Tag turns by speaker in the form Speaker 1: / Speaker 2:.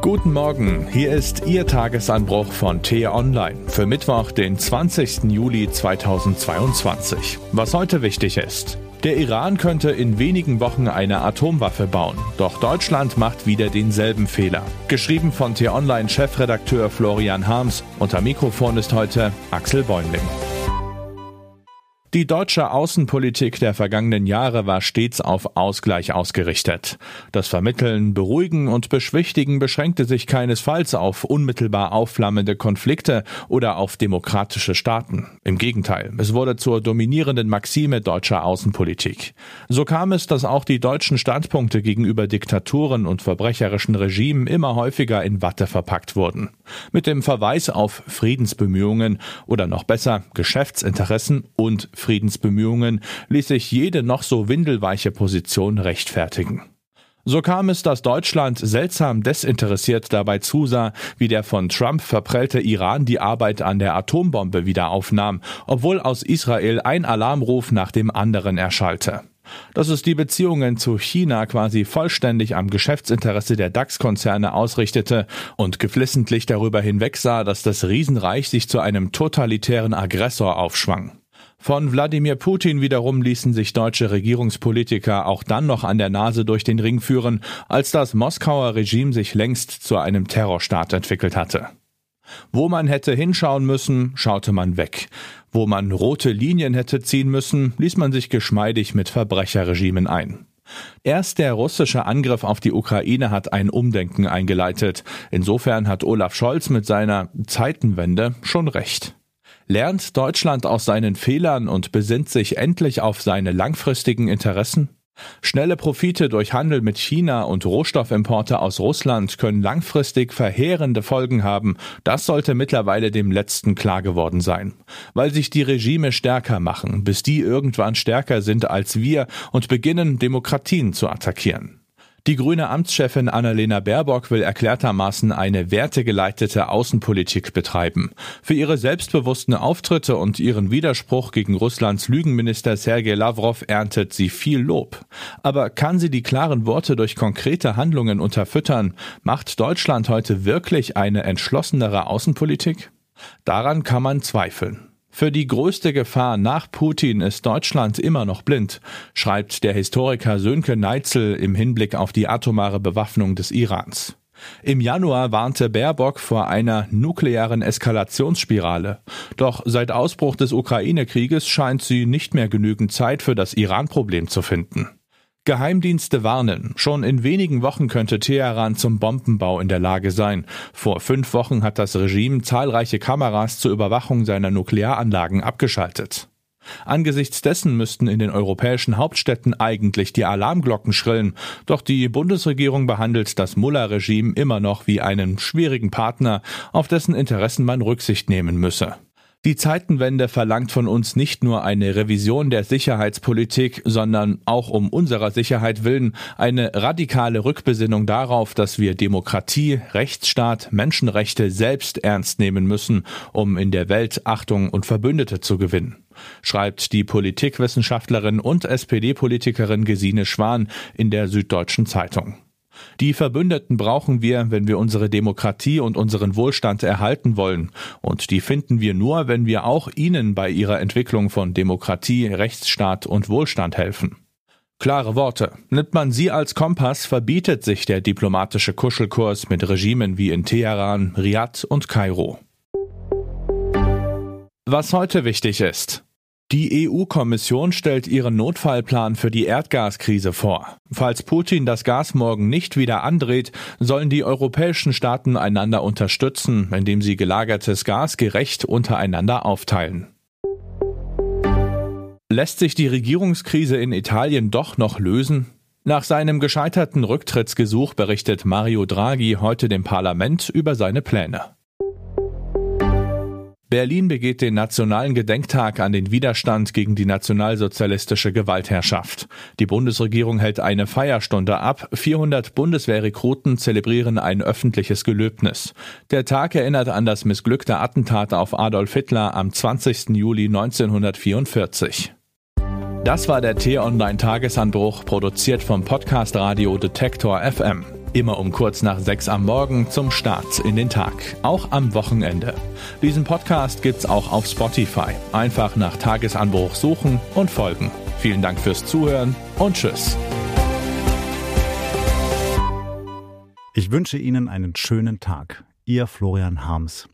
Speaker 1: Guten Morgen, hier ist Ihr Tagesanbruch von T-Online für Mittwoch, den 20. Juli 2022. Was heute wichtig ist. Der Iran könnte in wenigen Wochen eine Atomwaffe bauen, doch Deutschland macht wieder denselben Fehler. Geschrieben von T-Online-Chefredakteur Florian Harms. Unter Mikrofon ist heute Axel Bäumling. Die deutsche Außenpolitik der vergangenen Jahre war stets auf Ausgleich ausgerichtet. Das Vermitteln, Beruhigen und Beschwichtigen beschränkte sich keinesfalls auf unmittelbar aufflammende Konflikte oder auf demokratische Staaten. Im Gegenteil, es wurde zur dominierenden Maxime deutscher Außenpolitik. So kam es, dass auch die deutschen Standpunkte gegenüber Diktaturen und verbrecherischen Regimen immer häufiger in Watte verpackt wurden. Mit dem Verweis auf Friedensbemühungen oder noch besser Geschäftsinteressen und Friedensbemühungen ließ sich jede noch so windelweiche Position rechtfertigen. So kam es, dass Deutschland seltsam desinteressiert dabei zusah, wie der von Trump verprellte Iran die Arbeit an der Atombombe wieder aufnahm, obwohl aus Israel ein Alarmruf nach dem anderen erschallte. Dass es die Beziehungen zu China quasi vollständig am Geschäftsinteresse der DAX-Konzerne ausrichtete und geflissentlich darüber hinwegsah, dass das Riesenreich sich zu einem totalitären Aggressor aufschwang. Von Wladimir Putin wiederum ließen sich deutsche Regierungspolitiker auch dann noch an der Nase durch den Ring führen, als das Moskauer Regime sich längst zu einem Terrorstaat entwickelt hatte. Wo man hätte hinschauen müssen, schaute man weg. Wo man rote Linien hätte ziehen müssen, ließ man sich geschmeidig mit Verbrecherregimen ein. Erst der russische Angriff auf die Ukraine hat ein Umdenken eingeleitet. Insofern hat Olaf Scholz mit seiner Zeitenwende schon recht. Lernt Deutschland aus seinen Fehlern und besinnt sich endlich auf seine langfristigen Interessen? Schnelle Profite durch Handel mit China und Rohstoffimporte aus Russland können langfristig verheerende Folgen haben. Das sollte mittlerweile dem letzten klar geworden sein. Weil sich die Regime stärker machen, bis die irgendwann stärker sind als wir und beginnen, Demokratien zu attackieren. Die grüne Amtschefin Annalena Baerbock will erklärtermaßen eine wertegeleitete Außenpolitik betreiben. Für ihre selbstbewussten Auftritte und ihren Widerspruch gegen Russlands Lügenminister Sergei Lavrov erntet sie viel Lob. Aber kann sie die klaren Worte durch konkrete Handlungen unterfüttern? Macht Deutschland heute wirklich eine entschlossenere Außenpolitik? Daran kann man zweifeln. Für die größte Gefahr nach Putin ist Deutschland immer noch blind, schreibt der Historiker Sönke Neitzel im Hinblick auf die atomare Bewaffnung des Irans. Im Januar warnte Baerbock vor einer nuklearen Eskalationsspirale. Doch seit Ausbruch des Ukraine-Krieges scheint sie nicht mehr genügend Zeit für das Iran-Problem zu finden. Geheimdienste warnen, schon in wenigen Wochen könnte Teheran zum Bombenbau in der Lage sein. Vor fünf Wochen hat das Regime zahlreiche Kameras zur Überwachung seiner Nuklearanlagen abgeschaltet. Angesichts dessen müssten in den europäischen Hauptstädten eigentlich die Alarmglocken schrillen, doch die Bundesregierung behandelt das Mullah-Regime immer noch wie einen schwierigen Partner, auf dessen Interessen man Rücksicht nehmen müsse. Die Zeitenwende verlangt von uns nicht nur eine Revision der Sicherheitspolitik, sondern auch um unserer Sicherheit willen eine radikale Rückbesinnung darauf, dass wir Demokratie, Rechtsstaat, Menschenrechte selbst ernst nehmen müssen, um in der Welt Achtung und Verbündete zu gewinnen schreibt die Politikwissenschaftlerin und SPD-Politikerin Gesine Schwan in der Süddeutschen Zeitung. Die Verbündeten brauchen wir, wenn wir unsere Demokratie und unseren Wohlstand erhalten wollen. Und die finden wir nur, wenn wir auch ihnen bei ihrer Entwicklung von Demokratie, Rechtsstaat und Wohlstand helfen. Klare Worte. Nimmt man sie als Kompass, verbietet sich der diplomatische Kuschelkurs mit Regimen wie in Teheran, Riad und Kairo. Was heute wichtig ist. Die EU-Kommission stellt ihren Notfallplan für die Erdgaskrise vor. Falls Putin das Gas morgen nicht wieder andreht, sollen die europäischen Staaten einander unterstützen, indem sie gelagertes Gas gerecht untereinander aufteilen. Lässt sich die Regierungskrise in Italien doch noch lösen? Nach seinem gescheiterten Rücktrittsgesuch berichtet Mario Draghi heute dem Parlament über seine Pläne. Berlin begeht den nationalen Gedenktag an den Widerstand gegen die nationalsozialistische Gewaltherrschaft. Die Bundesregierung hält eine Feierstunde ab. 400 Bundeswehrrekruten zelebrieren ein öffentliches Gelöbnis. Der Tag erinnert an das missglückte Attentat auf Adolf Hitler am 20. Juli 1944. Das war der T-Online Tagesanbruch, produziert vom Podcast Radio Detektor FM. Immer um kurz nach sechs am Morgen zum Start in den Tag, auch am Wochenende. Diesen Podcast gibt's auch auf Spotify. Einfach nach Tagesanbruch suchen und folgen. Vielen Dank fürs Zuhören und Tschüss.
Speaker 2: Ich wünsche Ihnen einen schönen Tag. Ihr Florian Harms.